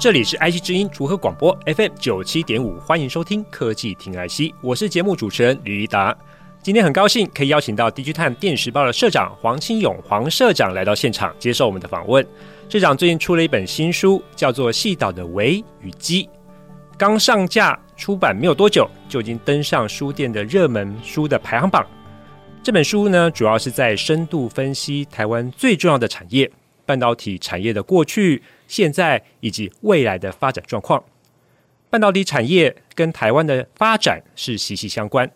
这里是 IC 之音竹科广播 FM 九七点五，欢迎收听科技听 IC，我是节目主持人吕一达。今天很高兴可以邀请到地区探电时报的社长黄清勇黄社长来到现场接受我们的访问。社长最近出了一本新书，叫做《细岛的微与机》，刚上架出版没有多久，就已经登上书店的热门书的排行榜。这本书呢，主要是在深度分析台湾最重要的产业——半导体产业的过去。现在以及未来的发展状况，半导体产业跟台湾的发展是息息相关。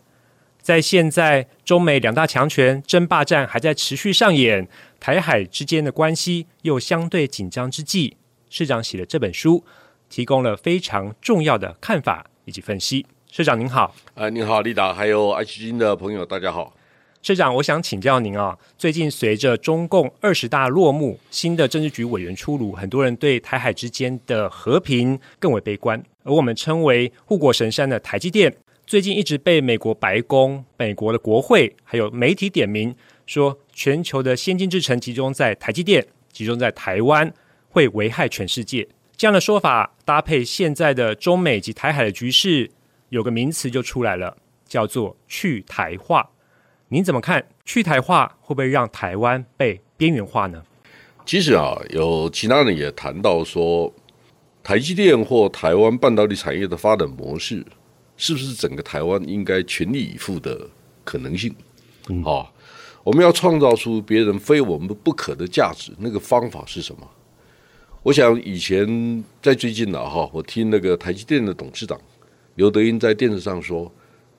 在现在中美两大强权争霸战还在持续上演，台海之间的关系又相对紧张之际，市长写的这本书提供了非常重要的看法以及分析。社长您好，呃，您好，立达，还有爱基金的朋友，大家好。社长，我想请教您啊，最近随着中共二十大落幕，新的政治局委员出炉，很多人对台海之间的和平更为悲观。而我们称为护国神山的台积电，最近一直被美国白宫、美国的国会还有媒体点名，说全球的先进制程集中在台积电，集中在台湾，会危害全世界。这样的说法搭配现在的中美及台海的局势，有个名词就出来了，叫做去台化。您怎么看去台化会不会让台湾被边缘化呢？其实啊，有其他人也谈到说，台积电或台湾半导体产业的发展模式，是不是整个台湾应该全力以赴的可能性？嗯，好，我们要创造出别人非我们不可的价值，那个方法是什么？我想以前在最近呢，哈，我听那个台积电的董事长刘德英在电视上说，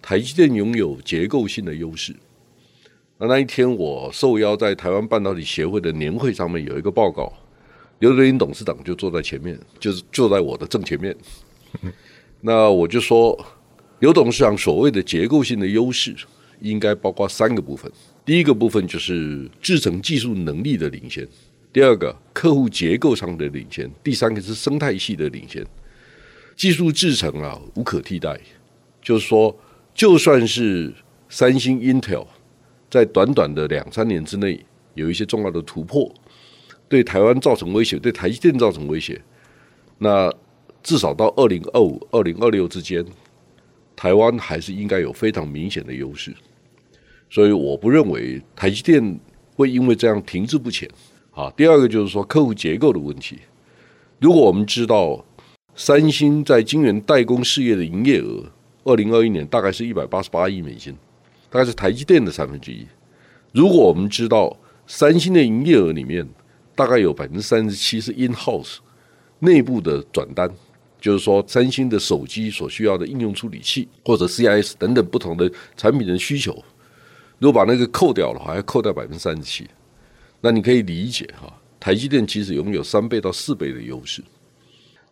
台积电拥有结构性的优势。那那一天，我受邀在台湾半导体协会的年会上面有一个报告，刘德英董事长就坐在前面，就是坐在我的正前面。那我就说，刘董事长所谓的结构性的优势，应该包括三个部分。第一个部分就是制程技术能力的领先；第二个，客户结构上的领先；第三个是生态系的领先。技术制程啊，无可替代。就是说，就算是三星、Intel。在短短的两三年之内，有一些重要的突破，对台湾造成威胁，对台积电造成威胁。那至少到二零二五、二零二六之间，台湾还是应该有非常明显的优势。所以我不认为台积电会因为这样停滞不前。啊，第二个就是说客户结构的问题。如果我们知道三星在晶圆代工事业的营业额，二零二一年大概是一百八十八亿美金。大概是台积电的三分之一。如果我们知道三星的营业额里面大概有百分之三十七是 in house 内部的转单，就是说三星的手机所需要的应用处理器或者 CIS 等等不同的产品的需求，如果把那个扣掉的话，要扣掉百分之三十七，那你可以理解哈，台积电其实拥有三倍到四倍的优势。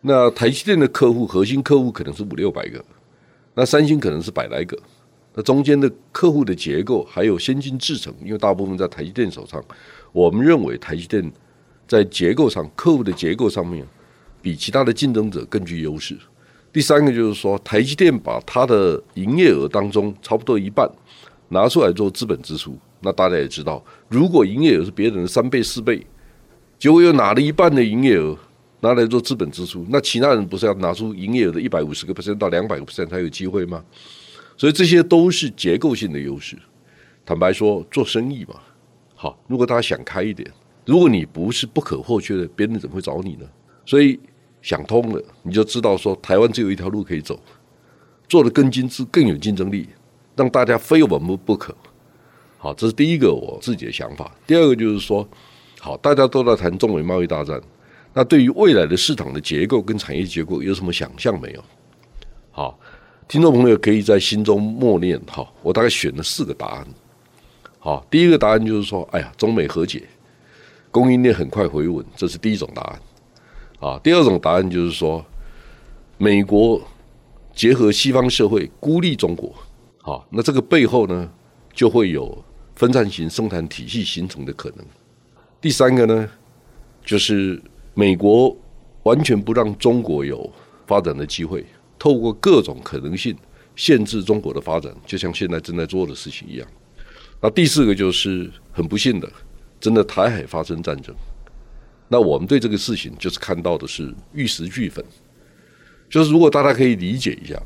那台积电的客户核心客户可能是五六百个，那三星可能是百来个。那中间的客户的结构还有先进制程，因为大部分在台积电手上，我们认为台积电在结构上、客户的结构上面，比其他的竞争者更具优势。第三个就是说，台积电把它的营业额当中差不多一半拿出来做资本支出，那大家也知道，如果营业额是别人的三倍、四倍，结果又拿了一半的营业额拿来做资本支出，那其他人不是要拿出营业额的一百五十个 percent 到两百个 percent 才有机会吗？所以这些都是结构性的优势。坦白说，做生意嘛，好，如果大家想开一点，如果你不是不可或缺的，别人怎么会找你呢？所以想通了，你就知道说，台湾只有一条路可以走，做得更精致、更有竞争力，让大家非我们不可。好，这是第一个我自己的想法。第二个就是说，好，大家都在谈中美贸易大战，那对于未来的市场的结构跟产业结构有什么想象没有？好。听众朋友可以在心中默念哈，我大概选了四个答案。好，第一个答案就是说，哎呀，中美和解，供应链很快回稳，这是第一种答案。啊，第二种答案就是说，美国结合西方社会孤立中国。好，那这个背后呢，就会有分散型生产体系形成的可能。第三个呢，就是美国完全不让中国有发展的机会，透过各种可能性限制中国的发展，就像现在正在做的事情一样。那第四个就是很不幸的，真的台海发生战争。那我们对这个事情就是看到的是玉石俱焚，就是如果大家可以理解一下，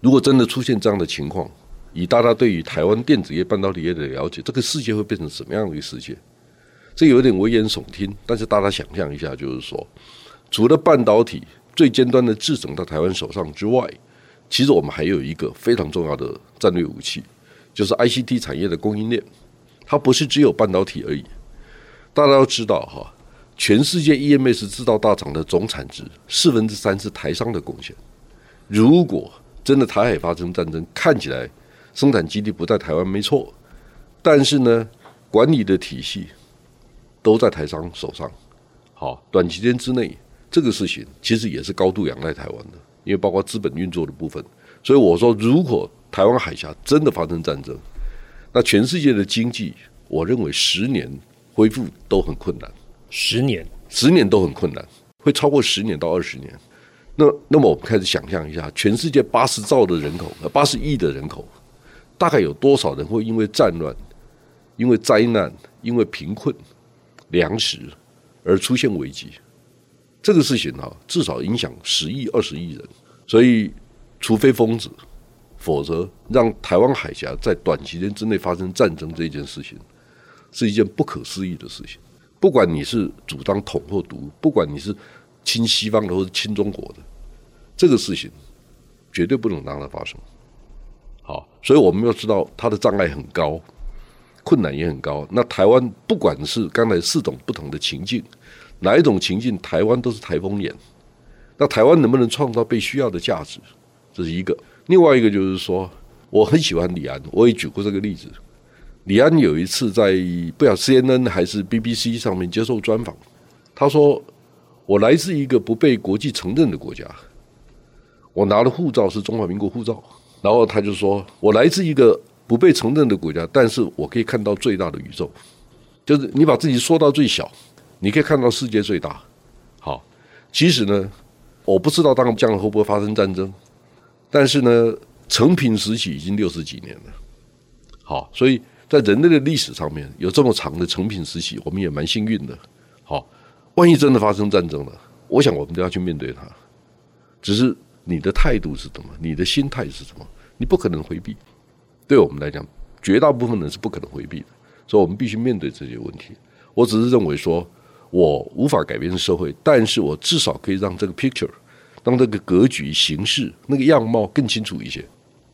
如果真的出现这样的情况，以大家对于台湾电子业、半导体业的了解，这个世界会变成什么样的一个世界？这有点危言耸听，但是大家想象一下，就是说，除了半导体最尖端的制程到台湾手上之外，其实我们还有一个非常重要的战略武器。就是 ICT 产业的供应链，它不是只有半导体而已。大家都知道哈，全世界 EMS 制造大厂的总产值四分之三是台商的贡献。如果真的台海发生战争，看起来生产基地不在台湾没错，但是呢，管理的体系都在台商手上。好，短期间之内，这个事情其实也是高度仰赖台湾的，因为包括资本运作的部分。所以我说，如果台湾海峡真的发生战争，那全世界的经济，我认为十年恢复都很困难。十年，十年都很困难，会超过十年到二十年。那那么我们开始想象一下，全世界八十兆的人口，八十亿的人口，大概有多少人会因为战乱、因为灾难、因为贫困、粮食而出现危机？这个事情哈，至少影响十亿、二十亿人。所以，除非疯子。否则，让台湾海峡在短期间之内发生战争这件事情，是一件不可思议的事情。不管你是主张统或独，不管你是亲西方的或者亲中国的，这个事情绝对不能让它发生。好，所以我们要知道它的障碍很高，困难也很高。那台湾不管是刚才四种不同的情境，哪一种情境，台湾都是台风眼。那台湾能不能创造被需要的价值，这是一个。另外一个就是说，我很喜欢李安，我也举过这个例子。李安有一次在不晓得 CNN 还是 BBC 上面接受专访，他说：“我来自一个不被国际承认的国家，我拿的护照是中华民国护照。”然后他就说：“我来自一个不被承认的国家，但是我可以看到最大的宇宙，就是你把自己缩到最小，你可以看到世界最大。”好，其实呢，我不知道当将来会不会发生战争。但是呢，成平时期已经六十几年了，好，所以在人类的历史上面有这么长的成平时期，我们也蛮幸运的。好，万一真的发生战争了，我想我们都要去面对它。只是你的态度是什么？你的心态是什么？你不可能回避。对我们来讲，绝大部分人是不可能回避的，所以我们必须面对这些问题。我只是认为说，我无法改变社会，但是我至少可以让这个 picture。当这个格局、形势、那个样貌更清楚一些，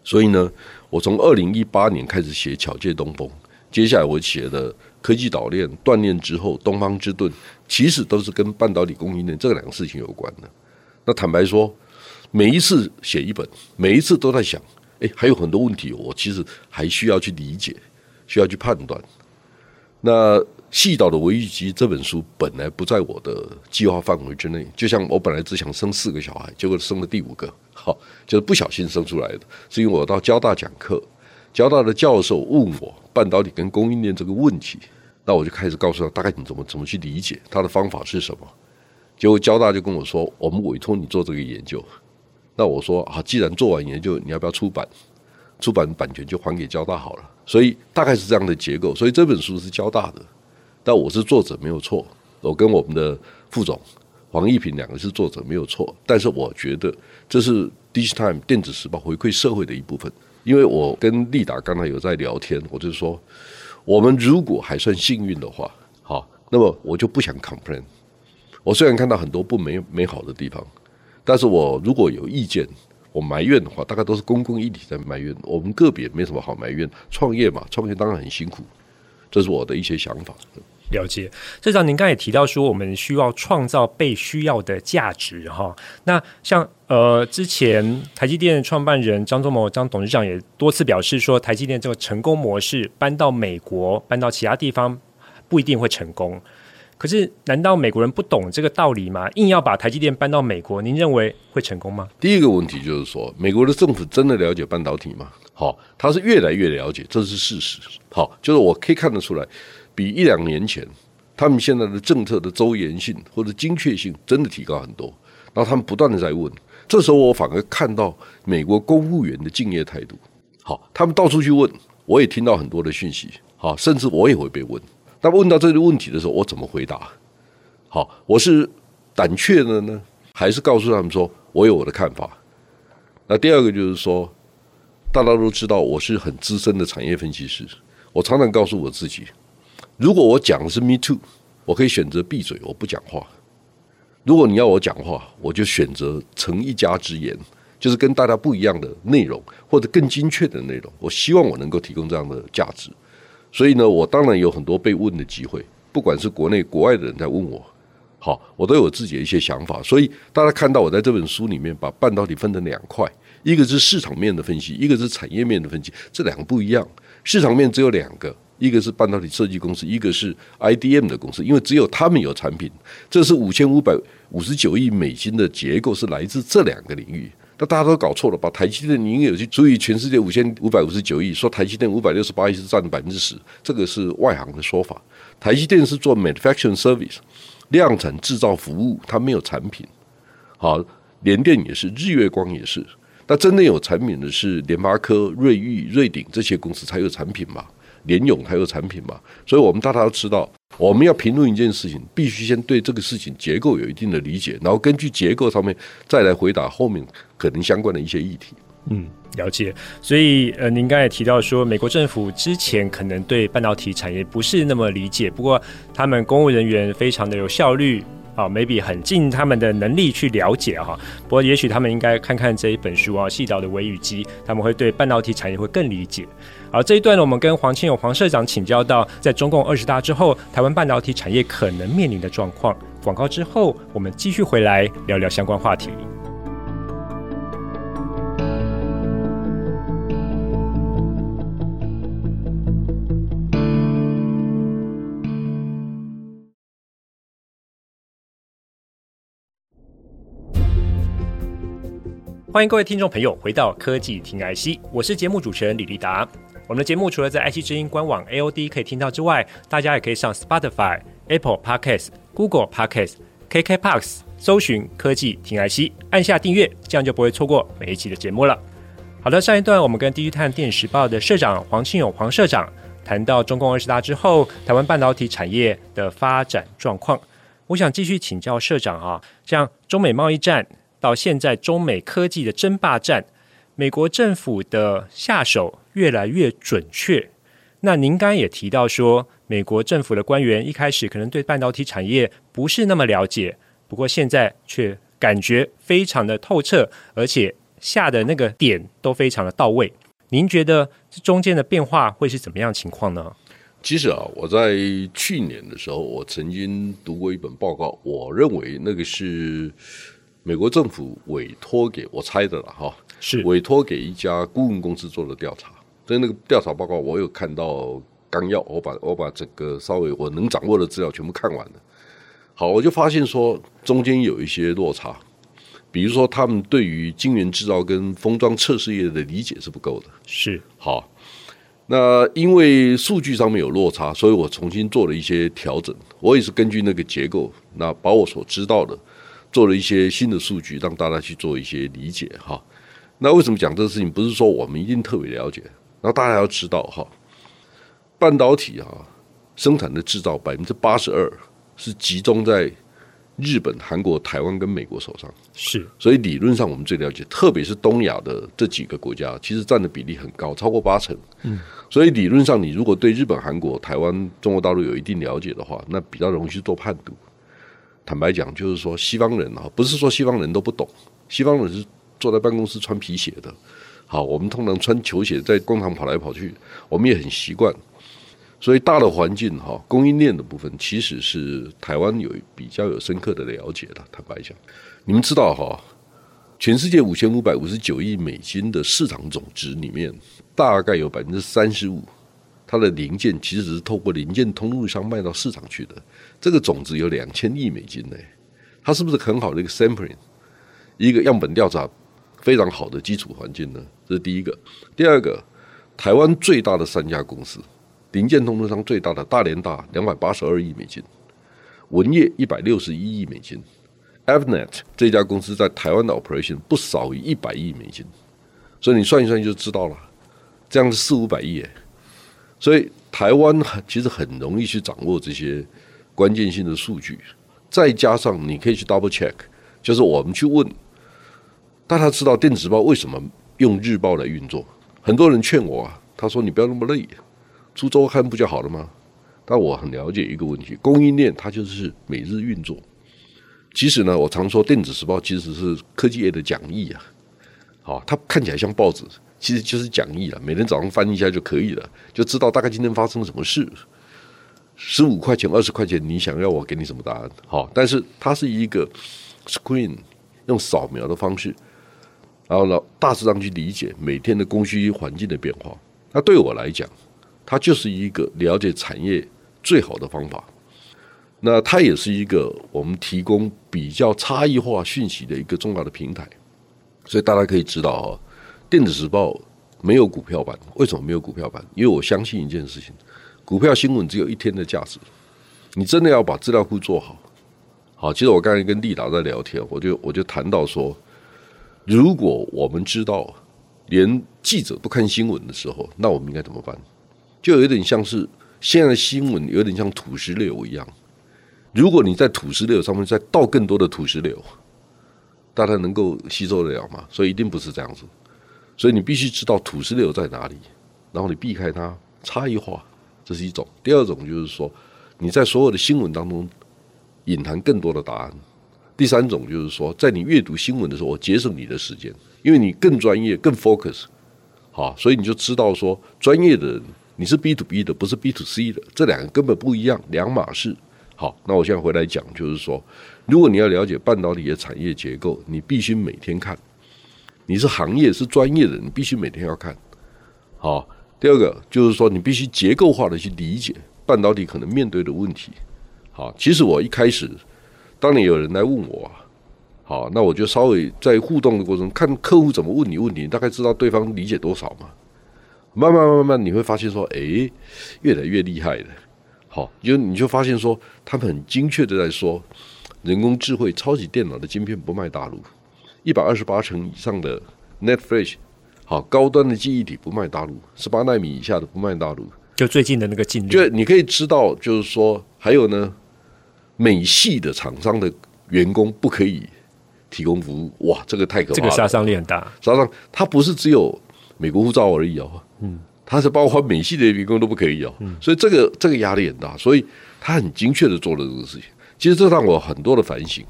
所以呢，我从二零一八年开始写《巧借东风》，接下来我写的科技岛链、断链之后、东方之盾，其实都是跟半导体供应链这两个事情有关的。那坦白说，每一次写一本，每一次都在想，哎，还有很多问题，我其实还需要去理解，需要去判断。那。细岛的维玉基这本书本来不在我的计划范围之内，就像我本来只想生四个小孩，结果生了第五个，好，就是不小心生出来的。是因为我到交大讲课，交大的教授问我半导体跟供应链这个问题，那我就开始告诉他大概你怎么怎么去理解，他的方法是什么。结果交大就跟我说，我们委托你做这个研究。那我说啊，既然做完研究，你要不要出版？出版版权就还给交大好了。所以大概是这样的结构。所以这本书是交大的。但我是作者没有错，我跟我们的副总黄义平两个是作者没有错，但是我觉得这是 Digitime 电子时报回馈社会的一部分，因为我跟立达刚才有在聊天，我就说我们如果还算幸运的话，好，那么我就不想 complain。我虽然看到很多不美美好的地方，但是我如果有意见，我埋怨的话，大概都是公共议题在埋怨，我们个别没什么好埋怨。创业嘛，创业当然很辛苦。这是我的一些想法。了解，社长，您刚才也提到说，我们需要创造被需要的价值，哈。那像呃，之前台积电创办人张忠谋张董事长也多次表示说，台积电这个成功模式搬到美国、搬到其他地方不一定会成功。可是，难道美国人不懂这个道理吗？硬要把台积电搬到美国，您认为会成功吗？第一个问题就是说，美国的政府真的了解半导体吗？好，他是越来越了解，这是事实。好，就是我可以看得出来，比一两年前，他们现在的政策的周延性或者精确性真的提高很多。然后他们不断的在问，这时候我反而看到美国公务员的敬业态度。好，他们到处去问，我也听到很多的讯息。好，甚至我也会被问。那问到这个问题的时候，我怎么回答？好，我是胆怯的呢，还是告诉他们说我有我的看法？那第二个就是说，大家都知道我是很资深的产业分析师，我常常告诉我自己，如果我讲的是 me too，我可以选择闭嘴，我不讲话；如果你要我讲话，我就选择成一家之言，就是跟大家不一样的内容，或者更精确的内容。我希望我能够提供这样的价值。所以呢，我当然有很多被问的机会，不管是国内国外的人在问我，好，我都有自己的一些想法。所以大家看到我在这本书里面把半导体分成两块，一个是市场面的分析，一个是产业面的分析，这两个不一样。市场面只有两个，一个是半导体设计公司，一个是 IDM 的公司，因为只有他们有产品。这是五千五百五十九亿美金的结构是来自这两个领域。那大家都搞错了，把台积电的营业额去除以全世界五千五百五十九亿，说台积电五百六十八亿是占百分之十，这个是外行的说法。台积电是做 manufacturing service，量产制造服务，它没有产品。好，联电也是，日月光也是。那真正有产品的是联发科、瑞昱、瑞鼎这些公司才有产品嘛？联咏才有产品嘛？所以我们大家都知道。我们要评论一件事情，必须先对这个事情结构有一定的理解，然后根据结构上面再来回答后面可能相关的一些议题。嗯，了解。所以呃，您刚才提到说，美国政府之前可能对半导体产业不是那么理解，不过他们公务人员非常的有效率。啊，maybe 很尽他们的能力去了解哈，不过也许他们应该看看这一本书啊，《细岛的微雨机》，他们会对半导体产业会更理解。好，这一段呢，我们跟黄钦永黄社长请教到，在中共二十大之后，台湾半导体产业可能面临的状况。广告之后，我们继续回来聊聊相关话题。欢迎各位听众朋友回到科技听 IC，我是节目主持人李立达。我们的节目除了在 IC 之音官网 AOD 可以听到之外，大家也可以上 Spotify、Apple Podcasts、Google Podcasts、KKBOX 搜寻科技听 IC，按下订阅，这样就不会错过每一期的节目了。好的，上一段我们跟《DigiTimes 电时报》的社长黄庆勇黄社长谈到中共二十大之后，台湾半导体产业的发展状况。我想继续请教社长啊，像中美贸易战。到现在，中美科技的争霸战，美国政府的下手越来越准确。那您刚刚也提到说，美国政府的官员一开始可能对半导体产业不是那么了解，不过现在却感觉非常的透彻，而且下的那个点都非常的到位。您觉得这中间的变化会是怎么样情况呢？其实啊，我在去年的时候，我曾经读过一本报告，我认为那个是。美国政府委托给我猜的了哈，是委托给一家顾问公司做的调查。所以那个调查报告我有看到纲要，我把我把这个稍微我能掌握的资料全部看完了。好，我就发现说中间有一些落差，比如说他们对于晶圆制造跟封装测试业的理解是不够的。是好，那因为数据上面有落差，所以我重新做了一些调整。我也是根据那个结构，那把我所知道的。做了一些新的数据，让大家去做一些理解哈。那为什么讲这个事情？不是说我们一定特别了解，然后大家要知道哈，半导体哈生产的制造百分之八十二是集中在日本、韩国、台湾跟美国手上，是。所以理论上我们最了解，特别是东亚的这几个国家，其实占的比例很高，超过八成。嗯。所以理论上，你如果对日本、韩国、台湾、中国大陆有一定了解的话，那比较容易去做判读。坦白讲，就是说西方人啊，不是说西方人都不懂，西方人是坐在办公室穿皮鞋的。好，我们通常穿球鞋在工厂跑来跑去，我们也很习惯。所以大的环境哈，供应链的部分其实是台湾有比较有深刻的了解的。坦白讲，你们知道哈，全世界五千五百五十九亿美金的市场总值里面，大概有百分之三十五，它的零件其实是透过零件通路商卖到市场去的。这个总值有两千亿美金呢，它是不是很好的一个 sampling，一个样本调查非常好的基础环境呢？这是第一个。第二个，台湾最大的三家公司，零件通路商最大的大联大两百八十二亿美金，文业一百六十一亿美金。Avnet 这家公司在台湾的 operation 不少于一百亿美金，所以你算一算就知道了，这样是四五百亿耶。所以台湾其实很容易去掌握这些关键性的数据，再加上你可以去 double check，就是我们去问大家知道电子报为什么用日报来运作？很多人劝我啊，他说你不要那么累，出周刊不就好了吗？但我很了解一个问题，供应链它就是每日运作。其实呢，我常说电子时报其实是科技业的讲义啊，好，它看起来像报纸，其实就是讲义了。每天早上翻一下就可以了，就知道大概今天发生了什么事。十五块钱、二十块钱，你想要我给你什么答案？好，但是它是一个 screen，用扫描的方式，然后呢，大致上去理解每天的供需环境的变化。那对我来讲，它就是一个了解产业最好的方法。那它也是一个我们提供比较差异化讯息的一个重要的平台，所以大家可以知道啊，电子时报没有股票版，为什么没有股票版？因为我相信一件事情，股票新闻只有一天的价值，你真的要把资料库做好。好，其实我刚才跟立达在聊天，我就我就谈到说，如果我们知道连记者不看新闻的时候，那我们应该怎么办？就有点像是现在的新闻有点像土石流一样。如果你在土石流上面再倒更多的土石流，大家能够吸收得了吗？所以一定不是这样子。所以你必须知道土石流在哪里，然后你避开它，差异化，这是一种。第二种就是说，你在所有的新闻当中隐含更多的答案。第三种就是说，在你阅读新闻的时候，我节省你的时间，因为你更专业、更 focus。好，所以你就知道说，专业的人你是 B to B 的，不是 B to C 的，这两个根本不一样，两码事。好，那我现在回来讲，就是说，如果你要了解半导体的产业结构，你必须每天看。你是行业是专业的，你必须每天要看。好，第二个就是说，你必须结构化的去理解半导体可能面对的问题。好，其实我一开始，当你有人来问我，好，那我就稍微在互动的过程中，看客户怎么问你问题，你大概知道对方理解多少嘛。慢慢慢慢，你会发现说，哎，越来越厉害了。好，就你就发现说，他们很精确的在说，人工智慧、超级电脑的晶片不卖大陆，一百二十八层以上的 Flash，好，高端的记忆体不卖大陆，十八纳米以下的不卖大陆。就最近的那个进度，就你可以知道，就是说，还有呢，美系的厂商的员工不可以提供服务，哇，这个太可怕了，这个杀伤力很大。杀伤，它不是只有美国护照而已哦，嗯。它是包括美系的员工都不可以哦，所以这个这个压力很大，所以他很精确的做了这个事情。其实这让我很多的反省，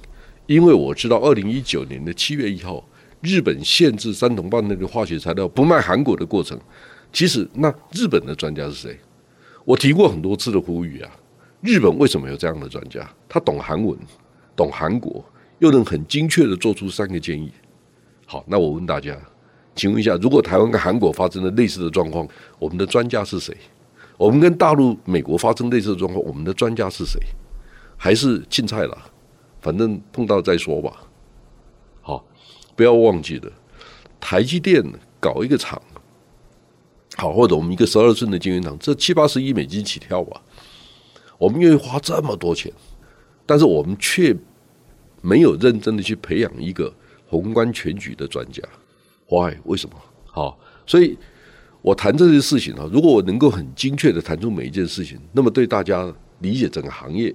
因为我知道二零一九年的七月一号，日本限制三桶半那个化学材料不卖韩国的过程，其实那日本的专家是谁？我提过很多次的呼吁啊，日本为什么有这样的专家？他懂韩文，懂韩国，又能很精确的做出三个建议。好，那我问大家。请问一下，如果台湾跟韩国发生了类似的状况，我们的专家是谁？我们跟大陆、美国发生类似的状况，我们的专家是谁？还是青菜了？反正碰到再说吧。好，不要忘记了，台积电搞一个厂，好，或者我们一个十二寸的晶圆厂，这七八十亿美金起跳吧。我们愿意花这么多钱，但是我们却没有认真的去培养一个宏观全局的专家。Why？为什么？好，所以我谈这些事情啊，如果我能够很精确的谈出每一件事情，那么对大家理解整个行业，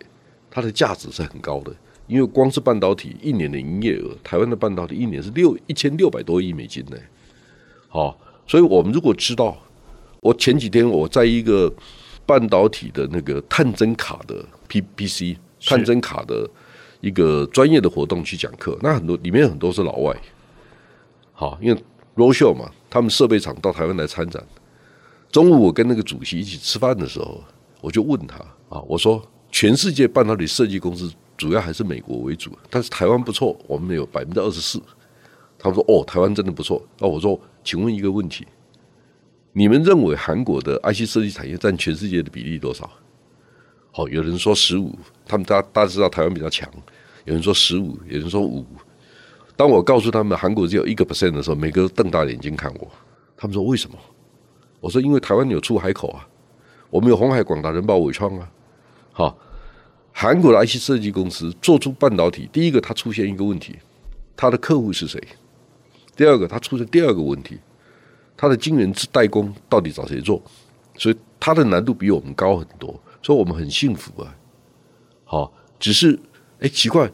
它的价值是很高的。因为光是半导体一年的营业额，台湾的半导体一年是六一千六百多亿美金呢。好，所以我们如果知道，我前几天我在一个半导体的那个探针卡的 PPC 探针卡的一个专业的活动去讲课，那很多里面很多是老外。好，因为 roadshow 嘛，他们设备厂到台湾来参展。中午我跟那个主席一起吃饭的时候，我就问他啊，我说全世界半导体设计公司主要还是美国为主，但是台湾不错，我们有百分之二十四。他们说哦，台湾真的不错。那我说，请问一个问题，你们认为韩国的 IC 设计产业占全世界的比例多少？好，有人说十五，他们大大家知道台湾比较强。有人说十五，有人说五。当我告诉他们韩国只有一个 percent 的时候，每个都瞪大眼睛看我。他们说为什么？我说因为台湾有出海口啊，我们有鸿海、广达、人保、伟创啊。好，韩国的 IC 设计公司做出半导体，第一个它出现一个问题，它的客户是谁？第二个，它出现第二个问题，它的晶圆代工到底找谁做？所以它的难度比我们高很多，所以我们很幸福啊。好，只是。哎，奇怪，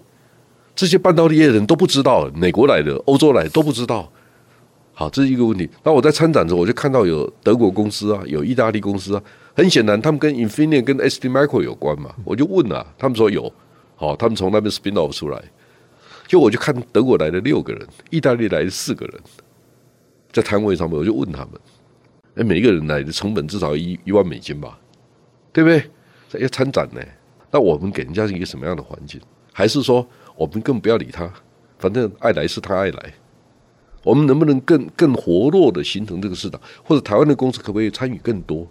这些半导体业的人都不知道，美国来的、欧洲来的都不知道。好，这是一个问题。那我在参展的时候，我就看到有德国公司啊，有意大利公司啊。很显然，他们跟 Infineon、跟 STMicro 有关嘛。我就问啊，他们说有。好，他们从那边 spin off 出来。就我就看德国来的六个人，意大利来的四个人，在摊位上面，我就问他们：哎，每一个人来的成本至少一一万美金吧？对不对？要参展呢。那我们给人家是一个什么样的环境？还是说我们更不要理他？反正爱来是他爱来。我们能不能更更活络的形成这个市场？或者台湾的公司可不可以参与更多，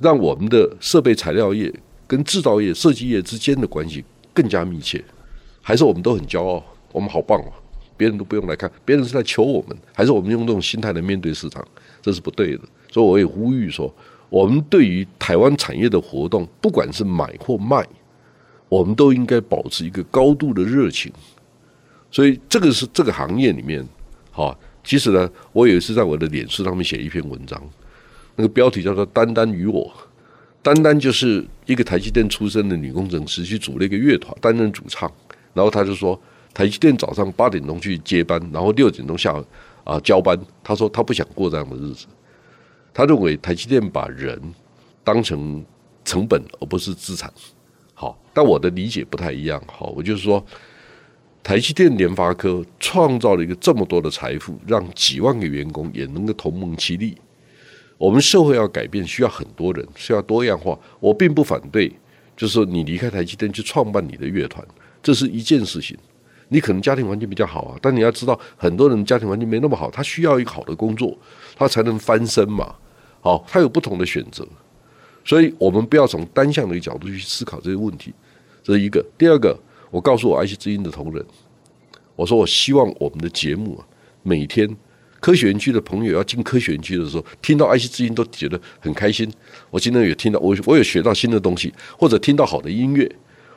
让我们的设备材料业跟制造业、设计业之间的关系更加密切？还是我们都很骄傲，我们好棒哦，别人都不用来看，别人是在求我们？还是我们用这种心态来面对市场？这是不对的。所以我也呼吁说，我们对于台湾产业的活动，不管是买或卖。我们都应该保持一个高度的热情，所以这个是这个行业里面，好，其实呢，我有一次在我的脸书上面写一篇文章，那个标题叫做“丹丹与我”，丹丹就是一个台积电出身的女工程师，去组了一个乐团，担任主唱，然后他就说，台积电早上八点钟去接班，然后六点钟下啊交班，他说他不想过这样的日子，他认为台积电把人当成成本而不是资产。好，但我的理解不太一样。好，我就是说，台积电、联发科创造了一个这么多的财富，让几万个员工也能够同盟其利。我们社会要改变，需要很多人，需要多样化。我并不反对，就是说你离开台积电去创办你的乐团，这是一件事情。你可能家庭环境比较好啊，但你要知道，很多人家庭环境没那么好，他需要一个好的工作，他才能翻身嘛。好，他有不同的选择。所以我们不要从单向的角度去思考这些问题，这是一个。第二个，我告诉我爱惜之音的同仁，我说我希望我们的节目啊，每天科学园区的朋友要进科学园区的时候，听到爱惜之音都觉得很开心。我今天也听到，我我有学到新的东西，或者听到好的音乐，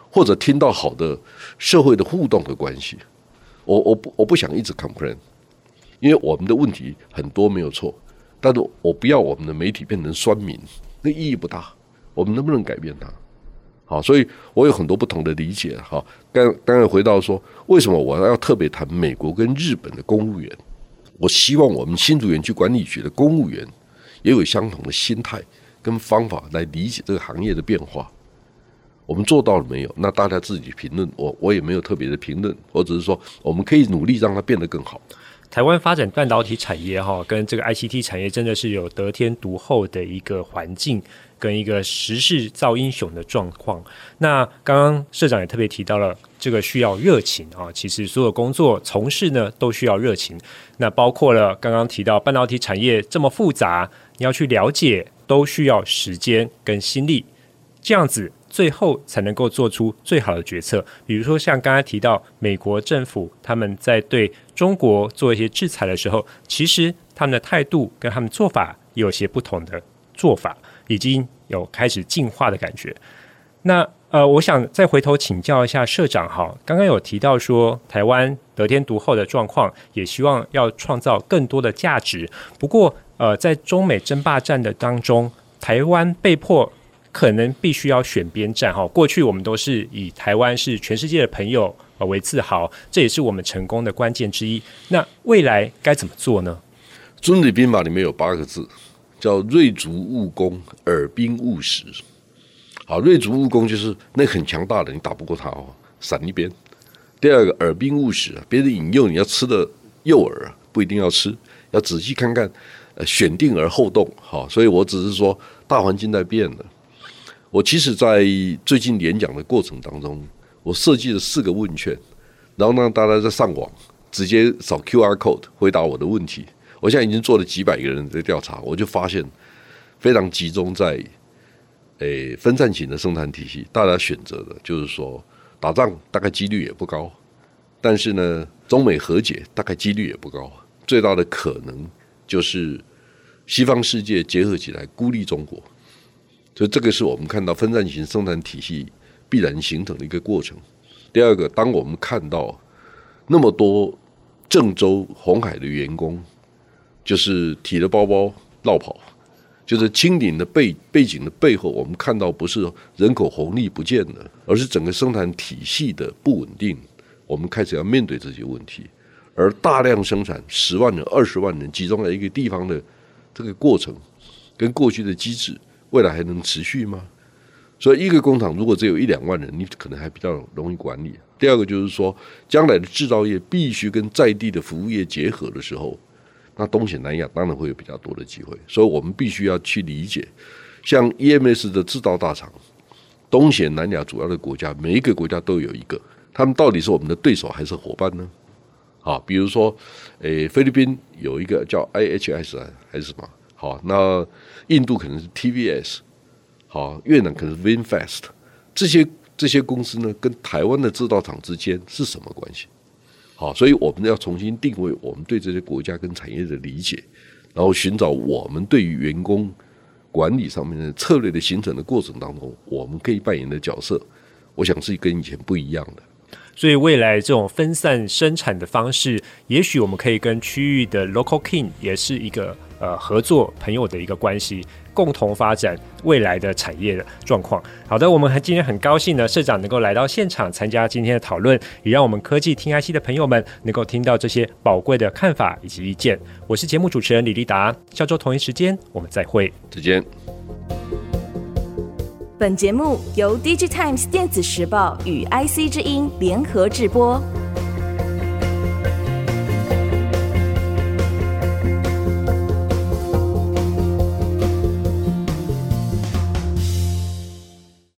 或者听到好的社会的互动的关系。我我不我不想一直 complain，因为我们的问题很多没有错，但是我不要我们的媒体变成酸民。那意义不大，我们能不能改变它？好，所以我有很多不同的理解。哈，刚刚才回到说，为什么我要特别谈美国跟日本的公务员？我希望我们新竹园区管理局的公务员也有相同的心态跟方法来理解这个行业的变化。我们做到了没有？那大家自己评论。我我也没有特别的评论，或者是说，我们可以努力让它变得更好。台湾发展半导体产业哈，跟这个 ICT 产业真的是有得天独厚的一个环境，跟一个时势造英雄的状况。那刚刚社长也特别提到了，这个需要热情啊。其实所有工作从事呢，都需要热情。那包括了刚刚提到半导体产业这么复杂，你要去了解，都需要时间跟心力。这样子。最后才能够做出最好的决策。比如说，像刚才提到美国政府他们在对中国做一些制裁的时候，其实他们的态度跟他们做法有些不同的做法，已经有开始进化的感觉。那呃，我想再回头请教一下社长哈，刚刚有提到说台湾得天独厚的状况，也希望要创造更多的价值。不过呃，在中美争霸战的当中，台湾被迫。可能必须要选边站哈。过去我们都是以台湾是全世界的朋友呃为自豪，这也是我们成功的关键之一。那未来该怎么做呢？《孙子兵法》里面有八个字，叫“锐卒务攻，尔兵务食”。好，锐卒务攻就是那很强大的，你打不过他哦，闪一边。第二个，耳兵务食啊，别人引诱你要吃的诱饵不一定要吃，要仔细看看，呃，选定而后动。好，所以我只是说，大环境在变了。我其实，在最近演讲的过程当中，我设计了四个问卷，然后让大家在上网直接扫 QR code 回答我的问题。我现在已经做了几百个人的调查，我就发现非常集中在诶分散型的生产体系，大家选择的就是说打仗大概几率也不高，但是呢，中美和解大概几率也不高，最大的可能就是西方世界结合起来孤立中国，所以这个是我们看到分散型生产体系必然形成的一个过程。第二个，当我们看到那么多郑州、红海的员工，就是提着包包落跑，就是清零的背背景的背后，我们看到不是人口红利不见了，而是整个生产体系的不稳定。我们开始要面对这些问题，而大量生产十万人、二十万人集中在一个地方的这个过程，跟过去的机制，未来还能持续吗？所以，一个工厂如果只有一两万人，你可能还比较容易管理。第二个就是说，将来的制造业必须跟在地的服务业结合的时候，那东显南亚当然会有比较多的机会。所以我们必须要去理解，像 EMS 的制造大厂，东显南亚主要的国家，每一个国家都有一个，他们到底是我们的对手还是伙伴呢？啊，比如说，诶，菲律宾有一个叫 IHS 还是什么？好，那印度可能是 TVS。好，越南可能是 VinFast，这些这些公司呢，跟台湾的制造厂之间是什么关系？好，所以我们要重新定位我们对这些国家跟产业的理解，然后寻找我们对于员工管理上面的策略的形成的过程当中，我们可以扮演的角色，我想是跟以前不一样的。所以未来这种分散生产的方式，也许我们可以跟区域的 local king 也是一个呃合作朋友的一个关系。共同发展未来的产业的状况。好的，我们今天很高兴呢，社长能够来到现场参加今天的讨论，也让我们科技听 IC 的朋友们能够听到这些宝贵的看法以及意见。我是节目主持人李立达，下周同一时间我们再会，再见。本节目由 DigiTimes 电子时报与 IC 之音联合制播。